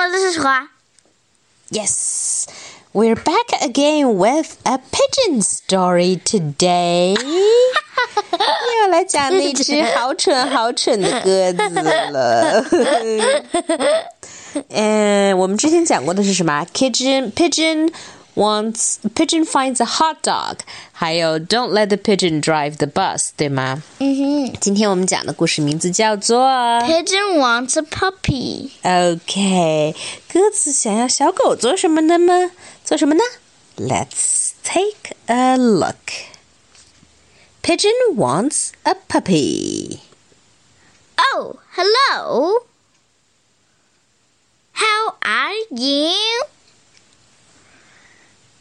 么，这是什么？ Yes, we're back again with a pigeon story today. 又来讲那只好蠢好蠢的鸽子了。嗯，我们之前讲过的是什么？Pigeon pigeon wants pigeon finds a hot dog，还有 Don't let the pigeon drive the bus，对吗？嗯哼今天我们讲的故事名字叫做，Pigeon wants a puppy。 OK，鸽子想要小狗做什么的吗？做什么呢？Let's take a look. Pigeon wants a puppy. Oh, hello. How are you?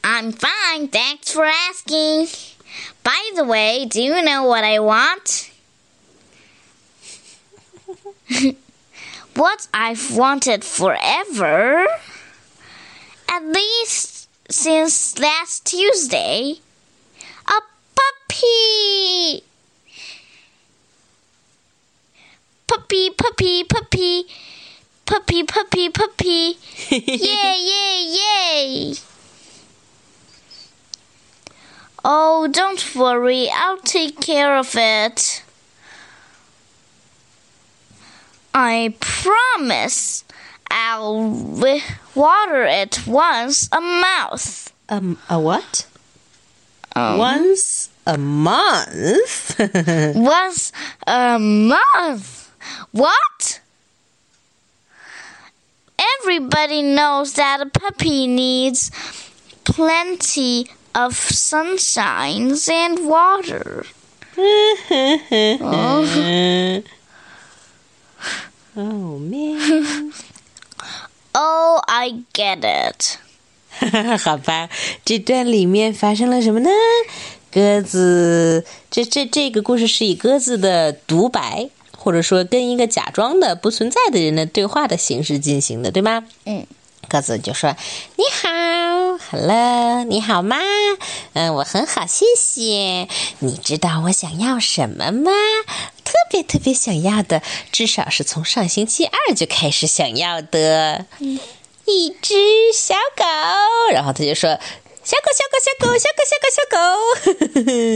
I'm fine, thanks for asking. By the way, do you know what I want? what I've wanted forever? At least since last Tuesday. A puppy! Puppy, puppy, puppy. Puppy, puppy, puppy. yay, yay, yay. Oh, don't worry. I'll take care of it. I promise I'll water it once a month. Um, a what? Um, Once a month. Once a month. What? Everybody knows that a puppy needs plenty of sunshine and water. oh man. Oh, I get it. 好吧，这段里面发生了什么呢？鸽子，这这这个故事是以鸽子的独白，或者说跟一个假装的不存在的人的对话的形式进行的，对吗？嗯。 鸽子就说：“你好，Hello，你好吗？嗯，我很好，谢谢。你知道我想要什么吗？特别特别想要的，至少是从上星期二就开始想要的。一只小狗。”然后他就说：“小狗，小狗，小狗，小狗，小狗，小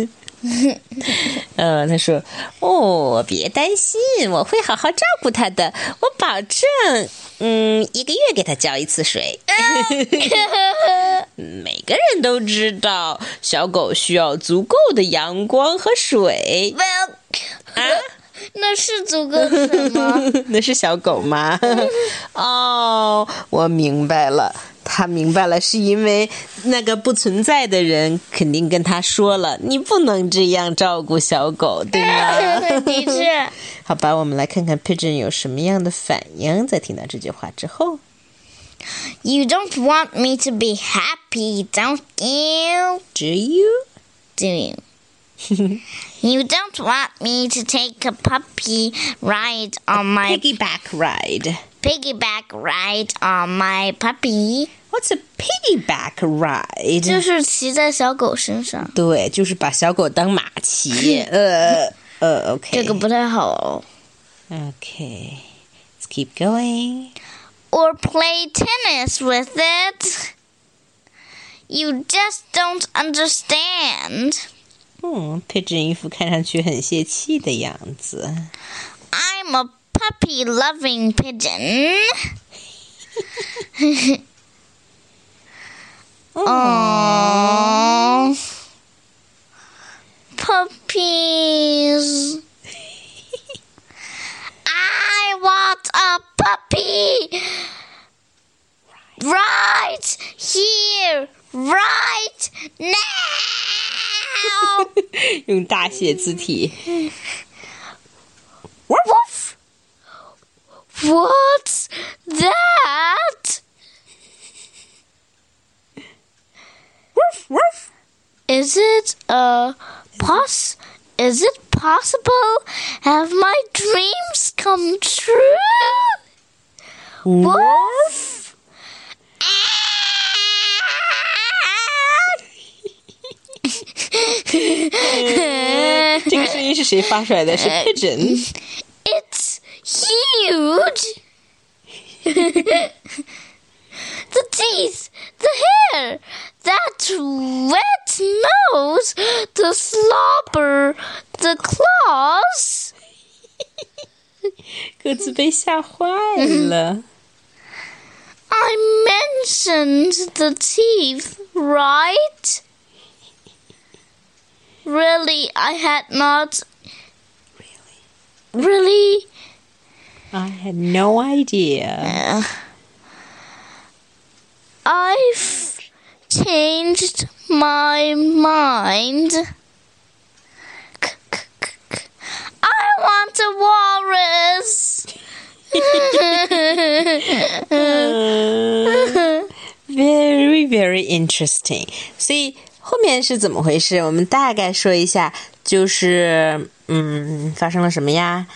狗。” 呃，他说：“哦，别担心，我会好好照顾他的，我保证。嗯，一个月给他浇一次水。每个人都知道，小狗需要足够的阳光和水。Well, 啊，那是足够什么？那是小狗吗？哦，我明白了。他明白了，是因为那个不存在的人肯定跟他说了，你不能这样照顾小狗，对吗？的确。好吧，我们来看看 Pigeon 有什么样的反应，在听到这句话之后。 You don't want me to be happy, don't you? Do you? Do you? you don't want me to take a puppy ride on my Piggyback ride. piggyback ride on my puppy. What's a piggyback ride? 就是骑在小狗身上，对，就是把小狗当马骑。呃呃，OK。这个不太好哦。 Okay. Let's keep going. Or play tennis with it. You just don't understand. 嗯，Pigeon 一副看上去很泄气的样子。 I'm a puppy loving pigeon. Aww. Puppies. I want a puppy. Right here, right now. 用大写字体。 Is it a poss? Is it possible? Have my dreams come true? Wolf. 这个声音是谁发出来的？是 pigeon。It's huge. the teeth, the hair, that wet nose, the slobber, the claws. 鸽子被吓坏了。 I mentioned the teeth, right? Really, I had not. Really? I had no idea. Uh, I've changed my mind. I want a walrus. Very, very interesting. 所以后面是怎么回事？我们大概说一下，就是嗯，发生了什么呀？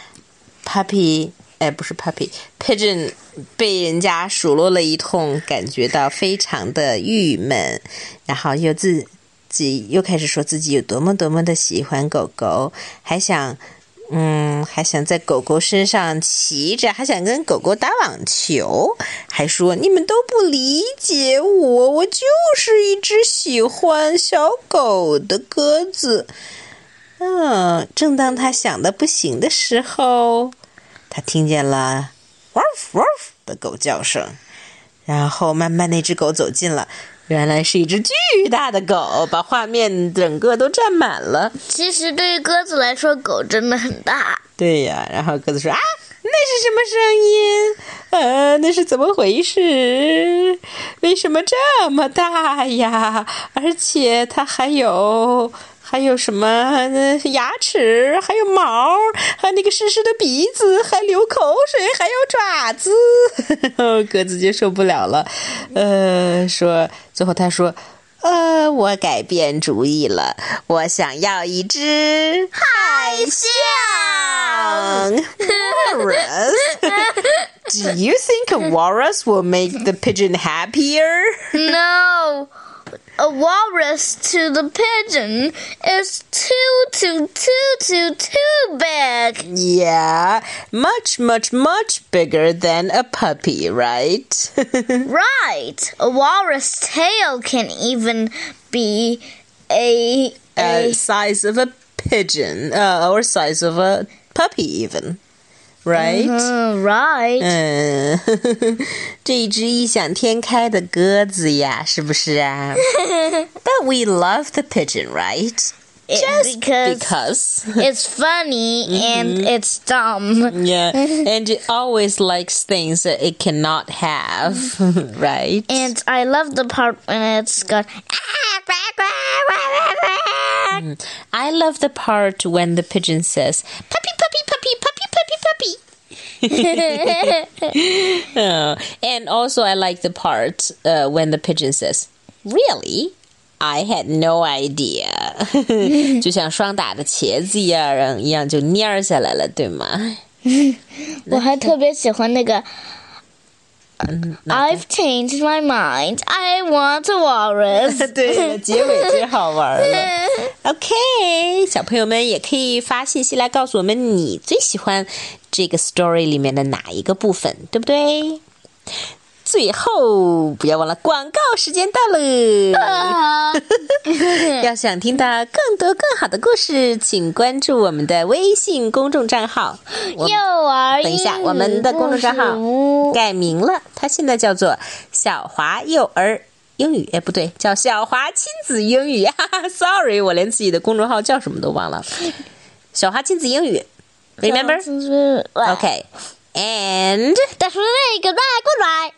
Puppy， 哎，不是 Puppy，Pigeon 被人家数落了一通，感觉到非常的郁闷，然后又自己又开始说自己有多么多么的喜欢狗狗，还想。嗯，还想在狗狗身上骑着，还想跟狗狗打网球，还说你们都不理解我，我就是一只喜欢小狗的鸽子。嗯，正当他想的不行的时候，他听见了 “woof woof” 的狗叫声，然后慢慢那只狗走近了。原来是一只巨大的狗，把画面整个都占满了。其实对于鸽子来说，狗真的很大。对呀，然后鸽子说：“啊，那是什么声音？呃，那是怎么回事？为什么这么大呀？而且它还有还有什么牙齿，还有毛，还有那个湿湿的鼻子，还流口水，还有爪子。”鸽子就受不了了，呃，说最后他说。呃，我改变主意了，我想要一只海象。Walrus. Do you think walrus will make the pigeon happier? No, a walrus to the pigeon is too, too, too, too, too big. Yeah, much, much, much bigger than a puppy, right? Right. A walrus tail can even be a uh, a size of a pigeon, uh, or size of a puppy, even. Right? Uh, right. 嗯，这一只异想天开的鸽子呀，是不是啊？But we love the pigeon, right? It- Just because because. it's funny and it's dumb. Yeah, and it always likes things that it cannot have, right? And I love the part when it's got. I love the part when the pigeon says, puppy, puppy, puppy, puppy, puppy, puppy. Oh, and also, I like the part uh, when the pigeon says, Really? I had no idea. 就像双打的茄子一样，一样就蔫下来了，对吗？我还特别喜欢那个。 I've changed my mind. I want a walrus. 对，结尾最好玩了。OK，小朋友们也可以发信息来告诉我们你最喜欢这个 story 里面的哪一个部分，对不对？最后不要忘了广告时间到了。啊 要想听到更多更好的故事，请关注我们的微信公众账号。幼儿等一下，我们的公众账号改名了，它现在叫做小华幼儿英语。哎，不对，叫小华亲子英语。哈 哈，sorry，我连自己的公众号叫什么都忘了。小华亲子英语，remember？OK，and、That's really goodbye, goodbye.